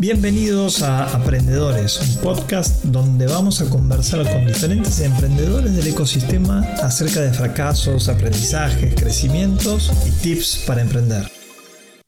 Bienvenidos a Aprendedores, un podcast donde vamos a conversar con diferentes emprendedores del ecosistema acerca de fracasos, aprendizajes, crecimientos y tips para emprender.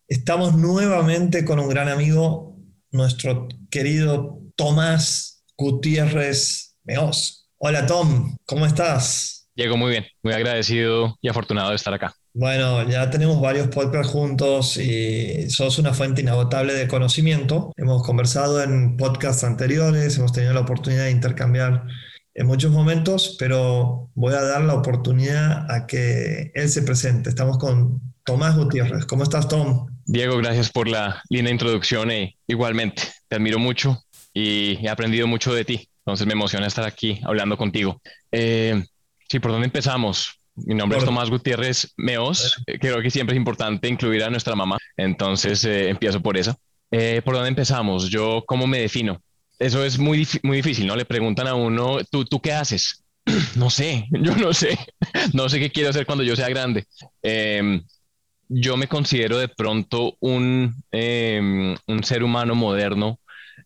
Estamos nuevamente con un gran amigo, nuestro querido Tomás Gutiérrez Meos. Hola Tom, ¿cómo estás? Diego, muy bien, muy agradecido y afortunado de estar acá. Bueno, ya tenemos varios podcasts juntos y sos una fuente inagotable de conocimiento. Hemos conversado en podcasts anteriores, hemos tenido la oportunidad de intercambiar en muchos momentos, pero voy a dar la oportunidad a que él se presente. Estamos con Tomás Gutiérrez. ¿Cómo estás, Tom? Diego, gracias por la linda introducción igualmente te admiro mucho y he aprendido mucho de ti. Entonces me emociona estar aquí hablando contigo. Eh, sí, ¿por dónde empezamos? Mi nombre es Tomás Gutiérrez Meos. Creo que siempre es importante incluir a nuestra mamá. Entonces eh, empiezo por eso. Eh, ¿Por dónde empezamos? Yo, ¿cómo me defino? Eso es muy, muy difícil, ¿no? Le preguntan a uno, ¿tú, ¿tú qué haces? no sé, yo no sé. no sé qué quiero hacer cuando yo sea grande. Em, yo me considero de pronto un, em, un ser humano moderno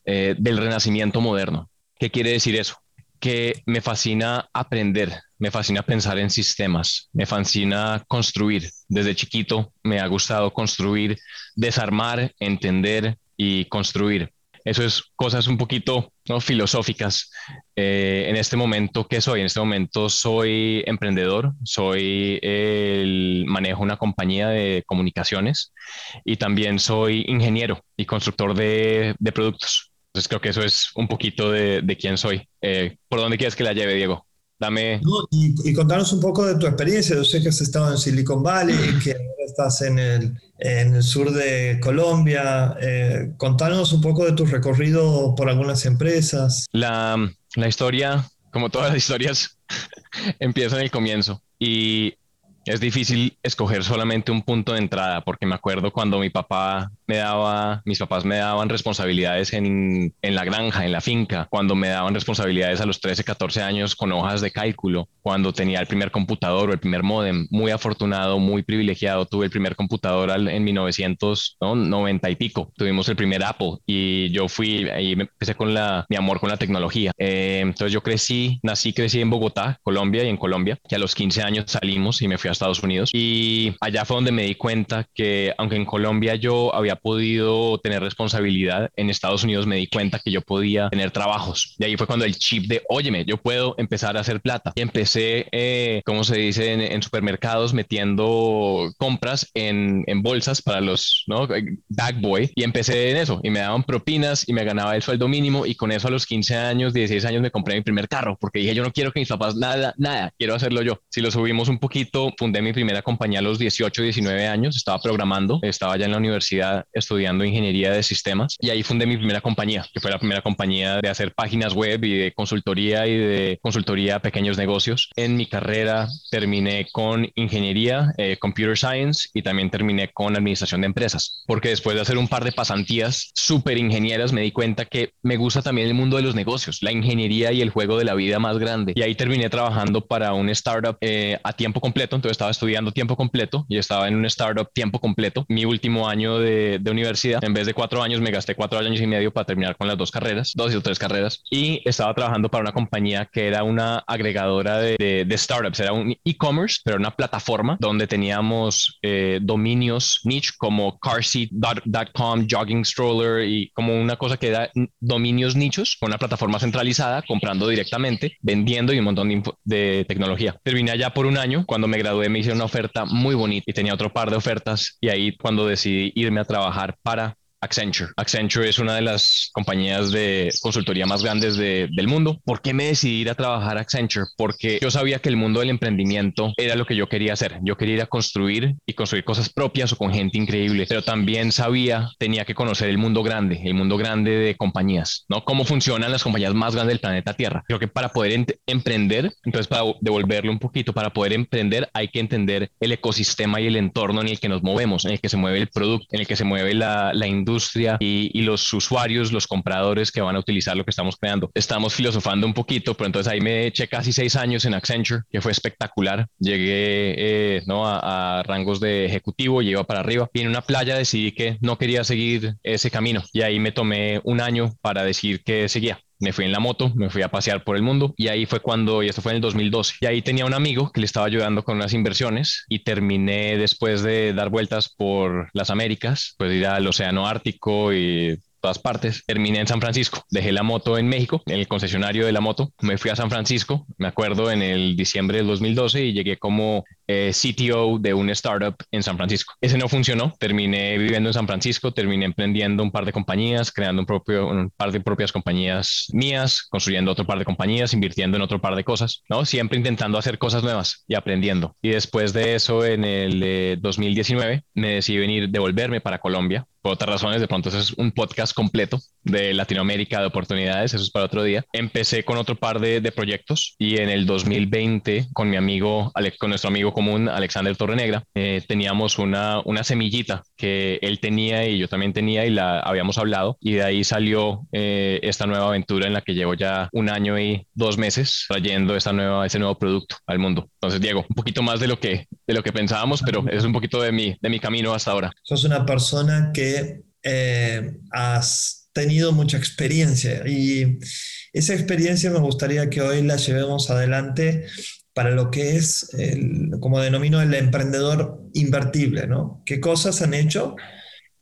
eh, del renacimiento moderno. ¿Qué quiere decir eso? Que me fascina aprender, me fascina pensar en sistemas, me fascina construir. Desde chiquito me ha gustado construir, desarmar, entender y construir. Eso es cosas un poquito ¿no? filosóficas. Eh, en este momento, ¿qué soy? En este momento soy emprendedor, soy el manejo una compañía de comunicaciones y también soy ingeniero y constructor de, de productos. Entonces creo que eso es un poquito de, de quién soy. Eh, ¿Por dónde quieres que la lleve, Diego? Dame. y, contanos un poco de tu experiencia. Yo sé que has estado en Silicon Valley, que ahora estás en el, en el sur de Colombia. Eh, contanos un poco de tu recorrido por algunas empresas. La, la historia, como todas las historias, empieza en el comienzo. Y es difícil escoger solamente un punto de entrada, porque me acuerdo cuando mi papá me daba, mis papás me daban responsabilidades en, en, la granja, en la finca, cuando me daban responsabilidades a los 13, 14 años con hojas de cálculo, cuando tenía el primer computador o el primer modem, muy afortunado, muy privilegiado, tuve el primer computador en 1990 y pico, tuvimos el primer Apple y yo fui, ahí empecé con la, mi amor con la tecnología. Eh, entonces yo crecí, nací, crecí en Bogotá, Colombia y en Colombia, que a los 15 años salimos y me fui a Estados Unidos y allá fue donde me di cuenta que aunque en Colombia yo había podido tener responsabilidad, en Estados Unidos me di cuenta que yo podía tener trabajos. Y ahí fue cuando el chip de, óyeme, yo puedo empezar a hacer plata. Y empecé, eh, como se dice, en, en, supermercados metiendo compras en, en, bolsas para los, ¿no? Bag boy. Y empecé en eso y me daban propinas y me ganaba el sueldo mínimo y con eso a los 15 años, 16 años me compré mi primer carro porque dije, yo no quiero que mis papás nada, nada, quiero hacerlo yo. Si lo subimos un poquito, fundé mi primera compañía a los 18, 19 años, estaba programando, estaba ya en la universidad estudiando ingeniería de sistemas y ahí fundé mi primera compañía, que fue la primera compañía de hacer páginas web y de consultoría y de consultoría a pequeños negocios. En mi carrera terminé con ingeniería, eh, computer science y también terminé con administración de empresas, porque después de hacer un par de pasantías súper ingenieras me di cuenta que me gusta también el mundo de los negocios, la ingeniería y el juego de la vida más grande. Y ahí terminé trabajando para un startup eh, a tiempo completo, entonces estaba estudiando tiempo completo y estaba en un startup tiempo completo. Mi último año de, de universidad, en vez de cuatro años, me gasté cuatro años y medio para terminar con las dos carreras, dos o tres carreras, y estaba trabajando para una compañía que era una agregadora de, de, de startups, era un e-commerce, pero una plataforma donde teníamos eh, dominios niche como carseat.com, jogging stroller y como una cosa que da dominios nichos, con una plataforma centralizada, comprando directamente, vendiendo y un montón de, de tecnología. Terminé allá por un año, cuando me gradué me hicieron una oferta muy bonita y tenía otro par de ofertas y ahí cuando decidí irme a trabajar para Accenture. Accenture es una de las compañías de consultoría más grandes de, del mundo. ¿Por qué me decidí ir a trabajar a Accenture? Porque yo sabía que el mundo del emprendimiento era lo que yo quería hacer. Yo quería ir a construir y construir cosas propias o con gente increíble, pero también sabía, tenía que conocer el mundo grande, el mundo grande de compañías, ¿no? Cómo funcionan las compañías más grandes del planeta Tierra. Creo que para poder emprender, entonces para devolverlo un poquito, para poder emprender hay que entender el ecosistema y el entorno en el que nos movemos, en el que se mueve el producto, en el que se mueve la, la industria industria y, los usuarios, los compradores que van a utilizar lo que estamos creando. Estamos filosofando un poquito, pero entonces ahí me eché casi seis años en Accenture, que fue espectacular. Llegué eh, ¿no? a, a, rangos de ejecutivo, llego para arriba y en una playa decidí que no quería seguir ese camino y ahí me tomé un año para decir que seguía me fui en la moto, me fui a pasear por el mundo y ahí fue cuando, y esto fue en el 2012, y ahí tenía un amigo que le estaba ayudando con unas inversiones y terminé después de dar vueltas por las Américas, pues ir al Océano Ártico y todas partes. Terminé en San Francisco, dejé la moto en México, en el concesionario de la moto, me fui a San Francisco, me acuerdo en el diciembre del 2012 y llegué como eh, CTO de un startup en San Francisco. Ese no funcionó, terminé viviendo en San Francisco, terminé emprendiendo un par de compañías, creando un, propio, un par de propias compañías mías, construyendo otro par de compañías, invirtiendo en otro par de cosas, ¿no? Siempre intentando hacer cosas nuevas y aprendiendo. Y después de eso, en el 2019, eh, me decidí venir, devolverme para Colombia por otras razones, de pronto eso es un podcast completo de Latinoamérica, de oportunidades, eso es para otro día. Empecé con otro par de, de proyectos y en el 2020 con mi amigo, con nuestro amigo común, Alexander Torrenegra, eh, teníamos una, una semillita que él tenía y yo también tenía y la habíamos hablado y de ahí salió eh, esta nueva aventura en la que llevo ya un año y dos meses trayendo esta nueva, ese nuevo producto al mundo. Entonces, Diego, un poquito más de lo que, de lo que pensábamos, pero es un poquito de mi, de mi camino hasta ahora. Sos una persona que eh, has tenido mucha experiencia y esa experiencia me gustaría que hoy la llevemos adelante para lo que es, el, como denomino, el emprendedor invertible, ¿no? ¿Qué cosas han hecho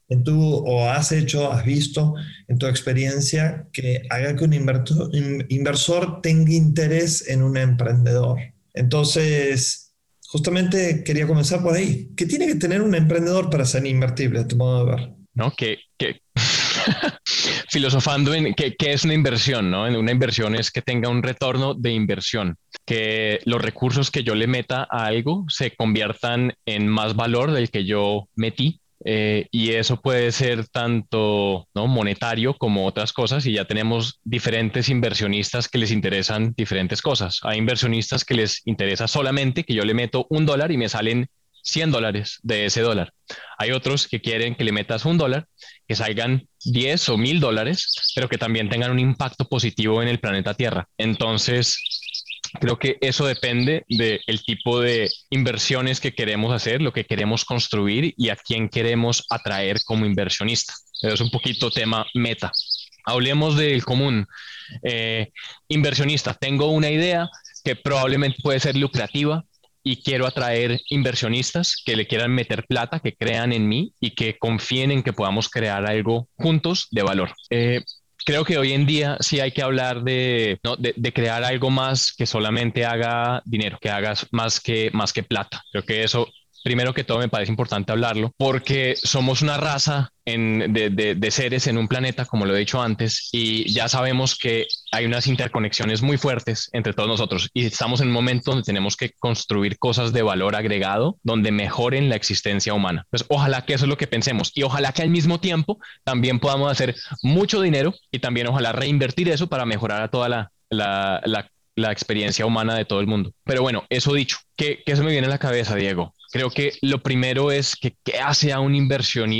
en tu, o has hecho, has visto en tu experiencia que haga que un inversor, tenga interés en un emprendedor? Entonces, justamente quería comenzar por ahí. ¿Qué tiene que tener un emprendedor para ser invertible, a tu modo de ver? ¿No? Que filosofando en qué, es una inversión, ¿no? Una inversión es que tenga un retorno de inversión, que los recursos que yo le meta a algo se conviertan en más valor del que yo metí. Eh, y eso puede ser tanto ¿no? monetario como otras cosas y ya tenemos diferentes inversionistas que les interesan diferentes cosas. Hay inversionistas que les interesa solamente que yo le meto un dólar y me salen 100 dólares de ese dólar. Hay otros que quieren que le metas un dólar, que salgan 10 o 1000 dólares, pero que también tengan un impacto positivo en el planeta Tierra. Entonces, creo que eso depende del tipo de inversiones que queremos hacer, lo que queremos construir y a quién queremos atraer como inversionista. Es un poquito tema meta. Hablemos del común. Eh, inversionista, tengo una idea que probablemente puede ser lucrativa, y quiero atraer inversionistas que le quieran meter plata, que crean en mí y que confíen en que podamos crear algo juntos de valor. Eh, creo que hoy en día sí hay que hablar de, de, crear algo más que solamente haga dinero, que hagas más que, más que plata. Creo que eso primero que todo me parece importante hablarlo, porque somos una raza de, seres en un planeta, como lo he dicho antes, y ya sabemos que hay unas interconexiones muy fuertes entre todos nosotros y estamos en un momento donde tenemos que construir cosas de valor agregado donde mejoren la existencia humana. Pues ojalá que eso es lo que pensemos y ojalá que al mismo tiempo también podamos hacer mucho dinero y también ojalá reinvertir eso para mejorar a toda la, la, la, experiencia humana de todo el mundo. Pero bueno, eso dicho, ¿qué, ¿qué se me viene a la cabeza, Diego? Creo que lo primero es que qué hace a un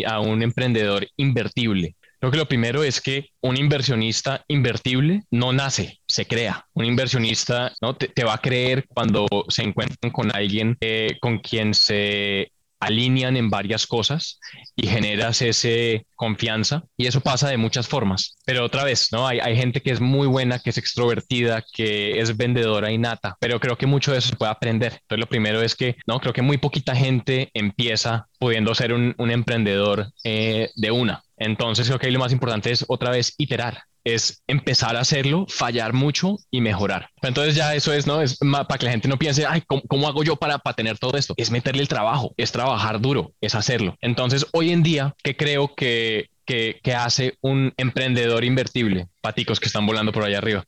a un emprendedor invertible. Creo que lo primero es que un inversionista invertible no nace, se crea. Un inversionista ¿no? te, va a creer cuando se encuentran con alguien eh, con quien se alinean en varias cosas y generas ese confianza y eso pasa de muchas formas. Pero otra vez, ¿no? Hay, hay gente que es muy buena, que es extrovertida, que es vendedora innata, pero creo que mucho de eso se puede aprender. Entonces lo primero es que, ¿no? Creo que muy poquita gente empieza pudiendo ser un, un emprendedor eh, de una. Entonces creo que ahí lo más importante es otra vez iterar es empezar a hacerlo, fallar mucho y mejorar. Entonces ya eso es, ¿no? Es para que la gente no piense, ay, ¿cómo, hago yo para, para tener todo esto? Es meterle el trabajo, es trabajar duro, es hacerlo. Entonces hoy en día, ¿qué creo que, que, hace un emprendedor invertible? Paticos que están volando por allá arriba.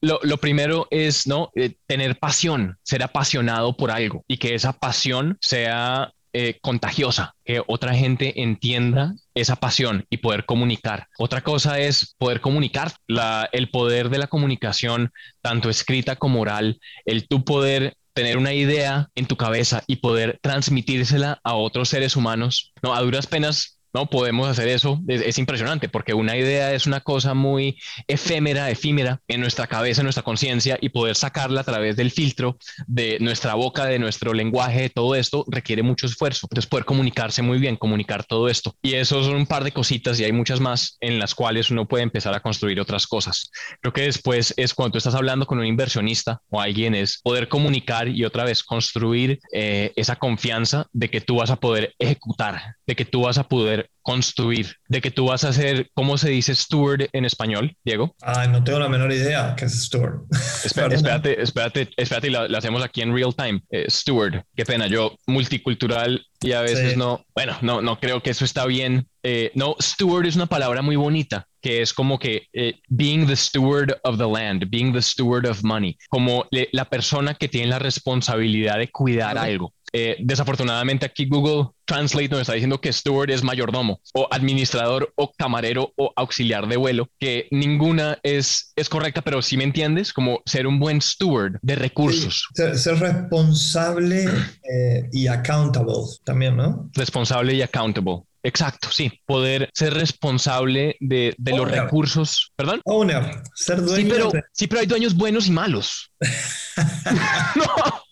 Lo, lo, primero es, ¿no? Eh, tener pasión, ser apasionado por algo y que esa pasión sea eh, contagiosa, que otra gente entienda esa pasión y poder comunicar. Otra cosa es poder comunicar, la, el poder de la comunicación, tanto escrita como oral, el tú poder tener una idea en tu cabeza y poder transmitírsela a otros seres humanos. No, a duras penas ¿no? Podemos hacer eso, es, impresionante porque una idea es una cosa muy efímera, efímera en nuestra cabeza, en nuestra conciencia y poder sacarla a través del filtro de nuestra boca, de nuestro lenguaje, todo esto requiere mucho esfuerzo. Entonces poder comunicarse muy bien, comunicar todo esto. Y eso son un par de cositas y hay muchas más en las cuales uno puede empezar a construir otras cosas. Creo que después es cuando estás hablando con un inversionista o alguien es poder comunicar y otra vez construir eh, esa confianza de que tú vas a poder ejecutar, de que tú vas a poder construir, de que tú vas a ser, ¿cómo se dice steward en español, Diego? Ay, no tengo la menor idea qué es steward. espérate, espérate, espérate, y lo, hacemos aquí en real time. Eh, steward, qué pena, yo multicultural y a veces no, bueno, no, no creo que eso está bien. Eh, no, steward es una palabra muy bonita que es como que eh, being the steward of the land, being the steward of money, como la persona que tiene la responsabilidad de cuidar algo. Eh, desafortunadamente aquí Google Translate nos está diciendo que steward es mayordomo o administrador o camarero o auxiliar de vuelo, que ninguna es, es correcta, pero si me entiendes, como ser un buen steward de recursos. ser, responsable eh, y accountable también, ¿no? Responsable y accountable. Exacto, sí, poder ser responsable de, los recursos. ¿Perdón? Owner, ser dueño. Sí, pero, sí, pero hay dueños buenos y malos. no.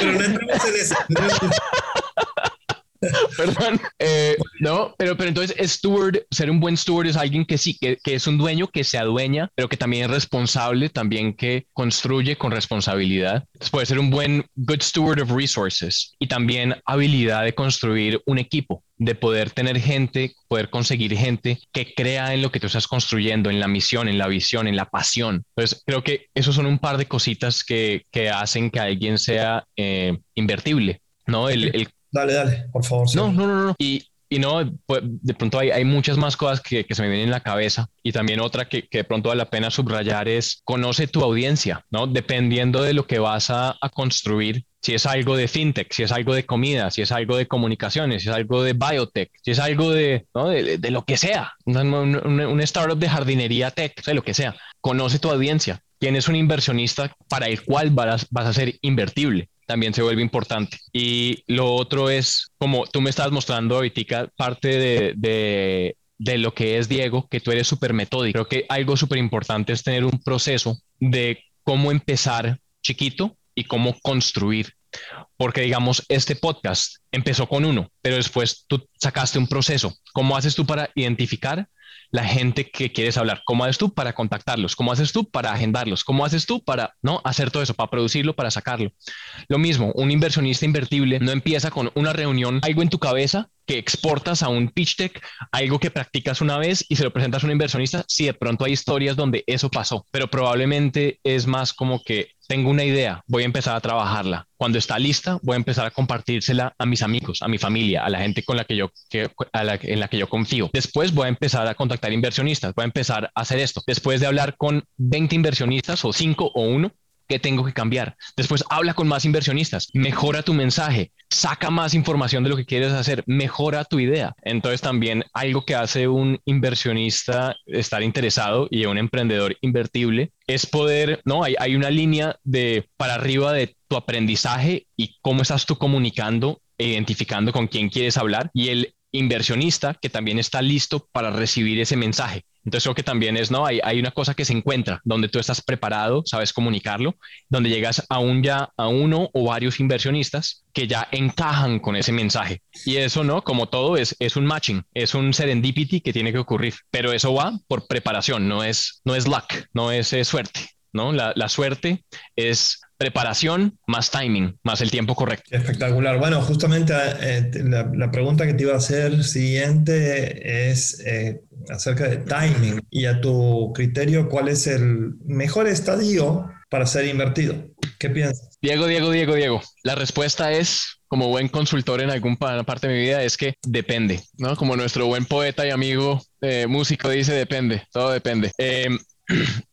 Pero no entremos en eso. Perdón. Eh, no, pero, pero entonces steward, ser un buen steward es alguien que sí, que, que, es un dueño que se adueña, pero que también es responsable, también que construye con responsabilidad. puede ser un buen good steward of resources y también habilidad de construir un equipo de poder tener gente, poder conseguir gente que crea en lo que tú estás construyendo, en la misión, en la visión, en la pasión. Entonces, creo que esos son un par de cositas que, que hacen que alguien sea eh, invertible, ¿no? El, el, Dale, dale, por favor. No, no, no, no. Y, y no, pues, de pronto hay, hay muchas más cosas que, que, se me vienen en la cabeza. Y también otra que, que, de pronto vale la pena subrayar es conoce tu audiencia, ¿no? Dependiendo de lo que vas a, a, construir, si es algo de fintech, si es algo de comida, si es algo de comunicaciones, si es algo de biotech, si es algo de, ¿no? de, de, lo que sea, un, un, un, startup de jardinería tech, o sea, lo que sea. Conoce tu audiencia. ¿Quién es un inversionista para el cual vas, vas a ser invertible? También se vuelve importante. Y lo otro es, como tú me estás mostrando ahorita, parte de, de, de lo que es Diego, que tú eres súper metódico. Creo que algo súper importante es tener un proceso de cómo empezar chiquito y cómo construir. Porque digamos, este podcast empezó con uno, pero después tú sacaste un proceso. ¿Cómo haces tú para identificar la gente que quieres hablar. ¿Cómo haces tú para contactarlos? ¿Cómo haces tú para agendarlos? ¿Cómo haces tú para no hacer todo eso, para producirlo, para sacarlo? Lo mismo, un inversionista invertible no empieza con una reunión, algo en tu cabeza que exportas a un pitch deck, algo que practicas una vez y se lo presentas a un inversionista, si de pronto hay historias donde eso pasó, pero probablemente es más como que tengo una idea, voy a empezar a trabajarla. Cuando está lista, voy a empezar a compartírsela a mis amigos, a mi familia, a la gente con la que yo, que, a la, en la que yo confío. Después voy a empezar a contactar inversionistas, voy a empezar a hacer esto. Después de hablar con 20 inversionistas o 5 o 1, ¿Qué tengo que cambiar? Después habla con más inversionistas, mejora tu mensaje, saca más información de lo que quieres hacer, mejora tu idea. Entonces también algo que hace un inversionista estar interesado y un emprendedor invertible es poder, ¿no? Hay, hay una línea de para arriba de tu aprendizaje y cómo estás tú comunicando e identificando con quién quieres hablar y el inversionista que también está listo para recibir ese mensaje. Entonces creo que también es, ¿no? Hay, hay una cosa que se encuentra donde tú estás preparado, sabes comunicarlo, donde llegas aún ya a uno o varios inversionistas que ya encajan con ese mensaje. Y eso, ¿no? Como todo es, es un matching, es un serendipity que tiene que ocurrir, pero eso va por preparación, no es, no es luck, no es suerte. ¿No? La, la, suerte es preparación más timing, más el tiempo correcto. Espectacular. Bueno, justamente eh, la, la, pregunta que te iba a hacer siguiente es eh, acerca de timing y a tu criterio, ¿cuál es el mejor estadio para ser invertido? ¿Qué piensas? Diego, Diego, Diego, Diego. La respuesta es, como buen consultor en alguna parte de mi vida, es que depende, ¿no? Como nuestro buen poeta y amigo eh, músico dice, depende, todo depende. Eh,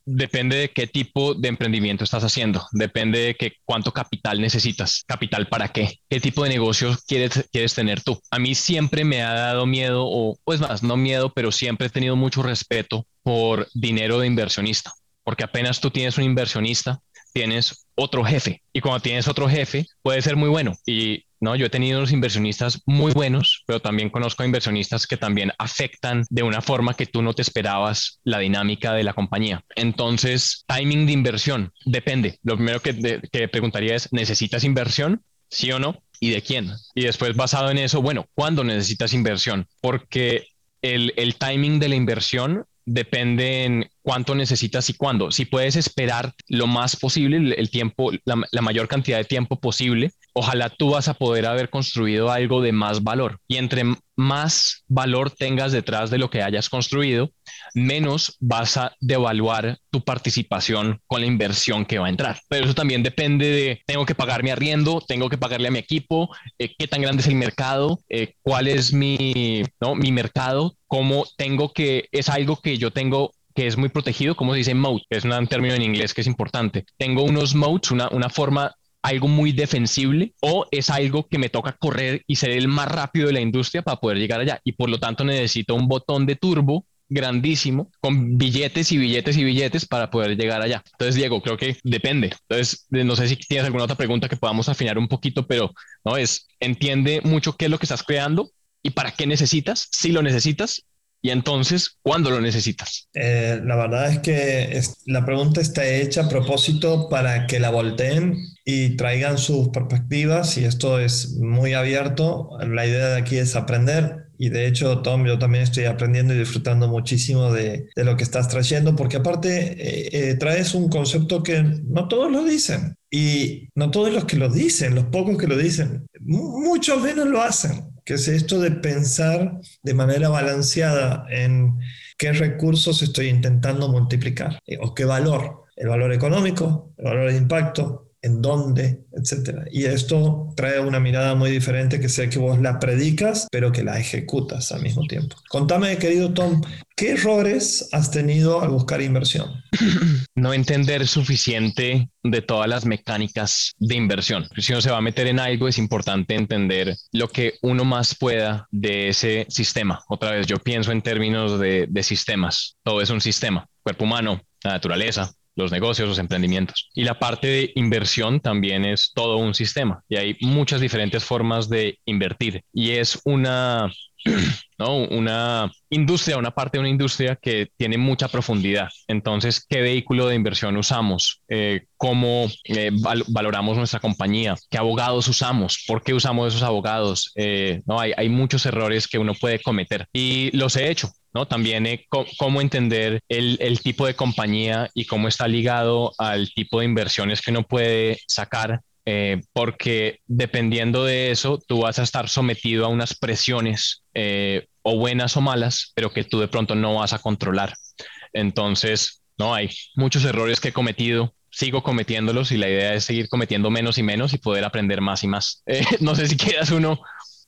depende de qué tipo de emprendimiento estás haciendo, depende de que, cuánto capital necesitas, capital para qué, qué tipo de negocio quieres, quieres tener tú. A mí siempre me ha dado miedo, o pues más, no miedo, pero siempre he tenido mucho respeto por dinero de inversionista, porque apenas tú tienes un inversionista, tienes otro jefe. Y cuando tienes otro jefe puede ser muy bueno. Y ¿no? Yo he tenido unos inversionistas muy buenos, pero también conozco inversionistas que también afectan de una forma que tú no te esperabas la dinámica de la compañía. Entonces, timing de inversión depende. Lo primero que, que preguntaría es, ¿necesitas inversión? ¿Sí o no? ¿Y de quién? Y después, basado en eso, bueno, ¿cuándo necesitas inversión? Porque el timing de la inversión depende en cuánto necesitas y cuándo. Si puedes esperar lo más posible, el tiempo, la, mayor cantidad de tiempo posible, ojalá tú vas a poder haber construido algo de más valor. Y entre más valor tengas detrás de lo que hayas construido, menos vas a devaluar tu participación con la inversión que va a entrar. Pero eso también depende de, tengo que pagar mi arriendo, tengo que pagarle a mi equipo, eh, qué tan grande es el mercado, eh, cuál es mi, ¿no? mi mercado, cómo tengo que, es algo que yo tengo que es muy protegido, como se dice moat, es un término en inglés que es importante. Tengo unos moats, una, una forma algo muy defensible o es algo que me toca correr y ser el más rápido de la industria para poder llegar allá y por lo tanto necesito un botón de turbo grandísimo con billetes y billetes y billetes para poder llegar allá. Entonces, Diego, creo que depende. Entonces, no sé si tienes alguna otra pregunta que podamos afinar un poquito, pero no es entiende mucho qué es lo que estás creando y para qué necesitas, si lo necesitas y entonces, ¿cuándo lo necesitas? Eh, la verdad es que la pregunta está hecha a propósito para que la volteen y traigan sus perspectivas y esto es muy abierto. La idea de aquí es aprender y de hecho, Tom, yo también estoy aprendiendo y disfrutando muchísimo de, lo que estás trayendo porque aparte eh, eh, traes un concepto que no todos lo dicen y no todos los que lo dicen, los pocos que lo dicen, muchos menos lo hacen que es esto de pensar de manera balanceada en qué recursos estoy intentando multiplicar eh, o qué valor, el valor económico, el valor de impacto, en dónde, etcétera. Y esto trae una mirada muy diferente que sé que vos la predicas, pero que la ejecutas al mismo tiempo. Contame, querido Tom, ¿qué errores has tenido al buscar inversión? No entender suficiente de todas las mecánicas de inversión. Si uno se va a meter en algo, es importante entender lo que uno más pueda de ese sistema. Otra vez, yo pienso en términos de, de sistemas. Todo es un sistema. Cuerpo humano, la naturaleza, los negocios, los emprendimientos. Y la parte de inversión también es todo un sistema y hay muchas diferentes formas de invertir y es una, ¿no? una industria, una parte de una industria que tiene mucha profundidad. Entonces, ¿qué vehículo de inversión usamos? Eh, ¿Cómo eh, valoramos nuestra compañía? ¿Qué abogados usamos? ¿Por qué usamos esos abogados? Eh, no, hay, hay muchos errores que uno puede cometer y los he hecho. ¿no? También cómo entender el, el, tipo de compañía y cómo está ligado al tipo de inversiones que uno puede sacar, eh, porque dependiendo de eso, tú vas a estar sometido a unas presiones eh, o buenas o malas, pero que tú de pronto no vas a controlar. Entonces, no hay muchos errores que he cometido sigo cometiéndolos y la idea es seguir cometiendo menos y menos y poder aprender más y más. Eh, no sé si quieras uno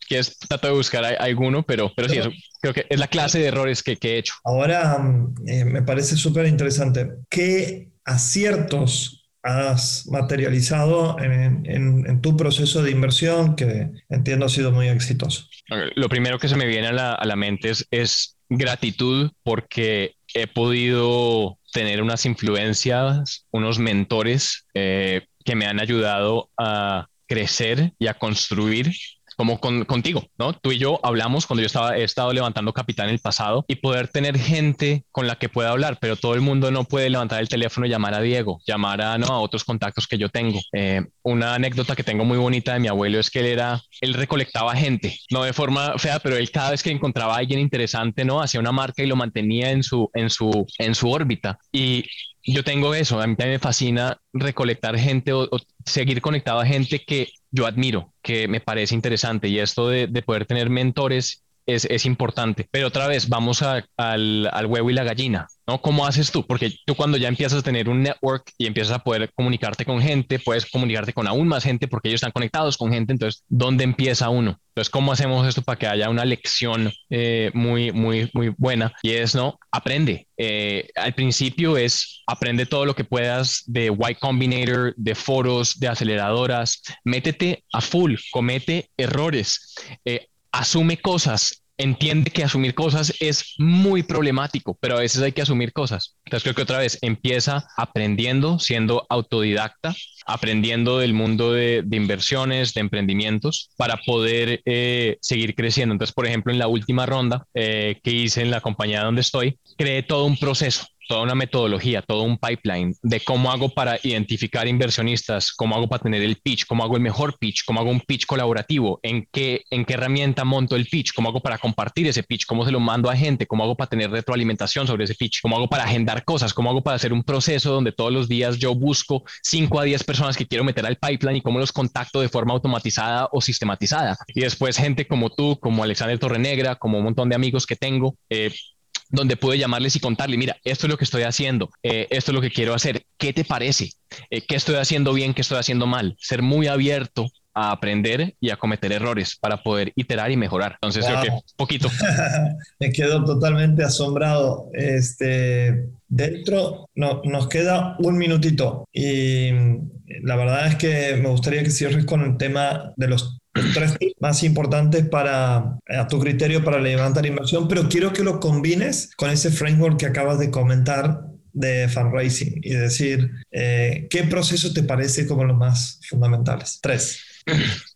que es, trato de buscar alguno, pero, pero sí, eso creo que es la clase de errores que, que he hecho. Ahora mm, eh, me parece súper interesante. ¿Qué aciertos has materializado en, tu proceso de inversión que entiendo ha sido muy exitoso? Lo primero que se me viene a la, mente es, es gratitud porque he podido tener unas influencias, unos mentores eh, que me han ayudado a crecer y a construir como contigo, ¿no? Tú y yo hablamos cuando yo estaba, he estado levantando capital en el pasado y poder tener gente con la que pueda hablar, pero todo el mundo no puede levantar el teléfono y llamar a Diego, llamar a, ¿no? a otros contactos que yo tengo. Eh, una anécdota que tengo muy bonita de mi abuelo es que él era, él recolectaba gente, no de forma fea, pero él cada vez que encontraba a alguien interesante, ¿no? Hacía una marca y lo mantenía en su, en su, en su órbita. Y yo tengo eso, a mí también me fascina recolectar gente o, seguir conectado a gente que yo admiro, que me parece interesante y esto de, de poder tener mentores es, es, importante. Pero otra vez, vamos al, al, huevo y la gallina, ¿no? ¿Cómo haces tú? Porque tú cuando ya empiezas a tener un network y empiezas a poder comunicarte con gente, puedes comunicarte con aún más gente porque ellos están conectados con gente, entonces, ¿dónde empieza uno? Entonces, ¿cómo hacemos esto para que haya una lección eh, muy, muy, muy buena? Y es, ¿no? Aprende. Eh, al principio es aprende todo lo que puedas de Y Combinator, de foros, de aceleradoras, métete a full, comete errores. Eh, asume cosas, entiende que asumir cosas es muy problemático, pero a veces hay que asumir cosas. Entonces creo que otra vez empieza aprendiendo, siendo autodidacta, aprendiendo del mundo de, inversiones, de emprendimientos, para poder eh, seguir creciendo. Entonces, por ejemplo, en la última ronda eh, que hice en la compañía donde estoy, creé todo un proceso toda una metodología, todo un pipeline de cómo hago para identificar inversionistas, cómo hago para tener el pitch, cómo hago el mejor pitch, cómo hago un pitch colaborativo, en qué, en qué herramienta monto el pitch, cómo hago para compartir ese pitch, cómo se lo mando a gente, cómo hago para tener retroalimentación sobre ese pitch, cómo hago para agendar cosas, cómo hago para hacer un proceso donde todos los días yo busco 5 a 10 personas que quiero meter al pipeline y cómo los contacto de forma automatizada o sistematizada. Y después gente como tú, como Alexander Torrenegra, como un montón de amigos que tengo, eh, donde puedo llamarles y contarle, mira, esto es lo que estoy haciendo, eh, esto es lo que quiero hacer, ¿qué te parece? Eh, ¿Qué estoy haciendo bien? ¿Qué estoy haciendo mal? Ser muy abierto a aprender y a cometer errores para poder iterar y mejorar. Entonces, creo que poquito. Me quedo totalmente asombrado. Este, dentro no, nos queda un minutito y la verdad es que me gustaría que cierres con el tema de los tres más importantes para, a tu criterio para levantar inversión, pero quiero que lo combines con ese framework que acabas de comentar de fundraising y decir eh, qué proceso te parece como los más fundamentales. Tres.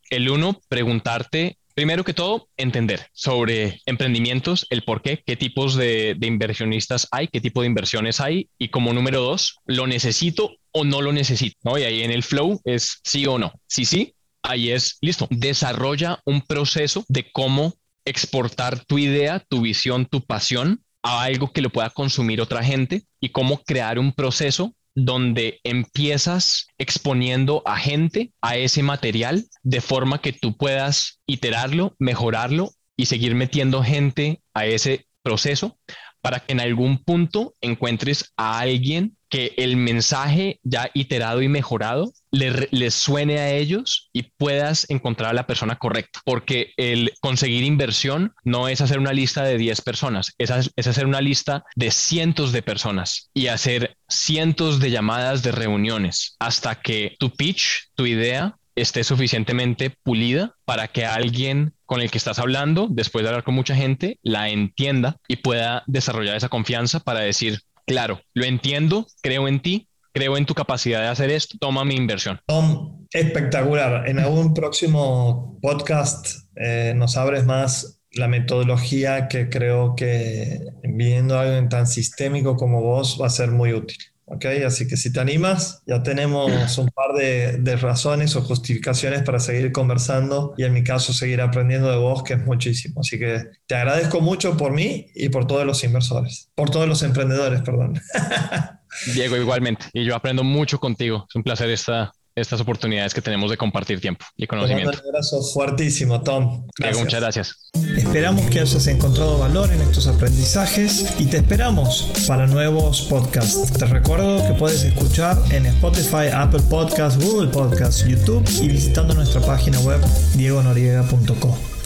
El uno, preguntarte Primero que todo, entender sobre emprendimientos, el por qué, qué tipos de, inversionistas hay, qué tipo de inversiones hay. Y como número dos, ¿lo necesito o no lo necesito? ¿no? Y ahí en el flow es sí o no. Sí, sí, ahí es listo. Desarrolla un proceso de cómo exportar tu idea, tu visión, tu pasión a algo que lo pueda consumir otra gente y cómo crear un proceso donde empiezas exponiendo a gente a ese material de forma que tú puedas iterarlo, mejorarlo y seguir metiendo gente a ese proceso para que en algún punto encuentres a alguien que el mensaje ya iterado y mejorado les suene a ellos y puedas encontrar a la persona correcta. Porque el conseguir inversión no es hacer una lista de 10 personas, es, es hacer una lista de cientos de personas y hacer cientos de llamadas de reuniones hasta que tu pitch, tu idea, esté suficientemente pulida para que alguien con el que estás hablando, después de hablar con mucha gente, la entienda y pueda desarrollar esa confianza para decir, claro, lo entiendo, creo en ti, creo en tu capacidad de hacer esto, toma mi inversión. Tom, espectacular. En algún próximo podcast eh, nos abres más la metodología que creo que viendo algo tan sistémico como vos va a ser muy útil. ¿Ok? Así que si te animas, ya tenemos un par de, de, razones o justificaciones para seguir conversando y en mi caso seguir aprendiendo de vos, que es muchísimo. Así que te agradezco mucho por mí y por todos los inversores, por todos los emprendedores, perdón. Diego, igualmente. Y yo aprendo mucho contigo. Es un placer esta, estas oportunidades que tenemos de compartir tiempo y conocimiento. Un abrazo fuertísimo, Tom. Diego, muchas gracias. Esperamos que hayas encontrado valor en estos aprendizajes y te esperamos para nuevos podcasts. Te recuerdo que puedes escuchar en Spotify, Apple Podcasts, Google Podcasts, YouTube y visitando nuestra página web diegonoriega.com.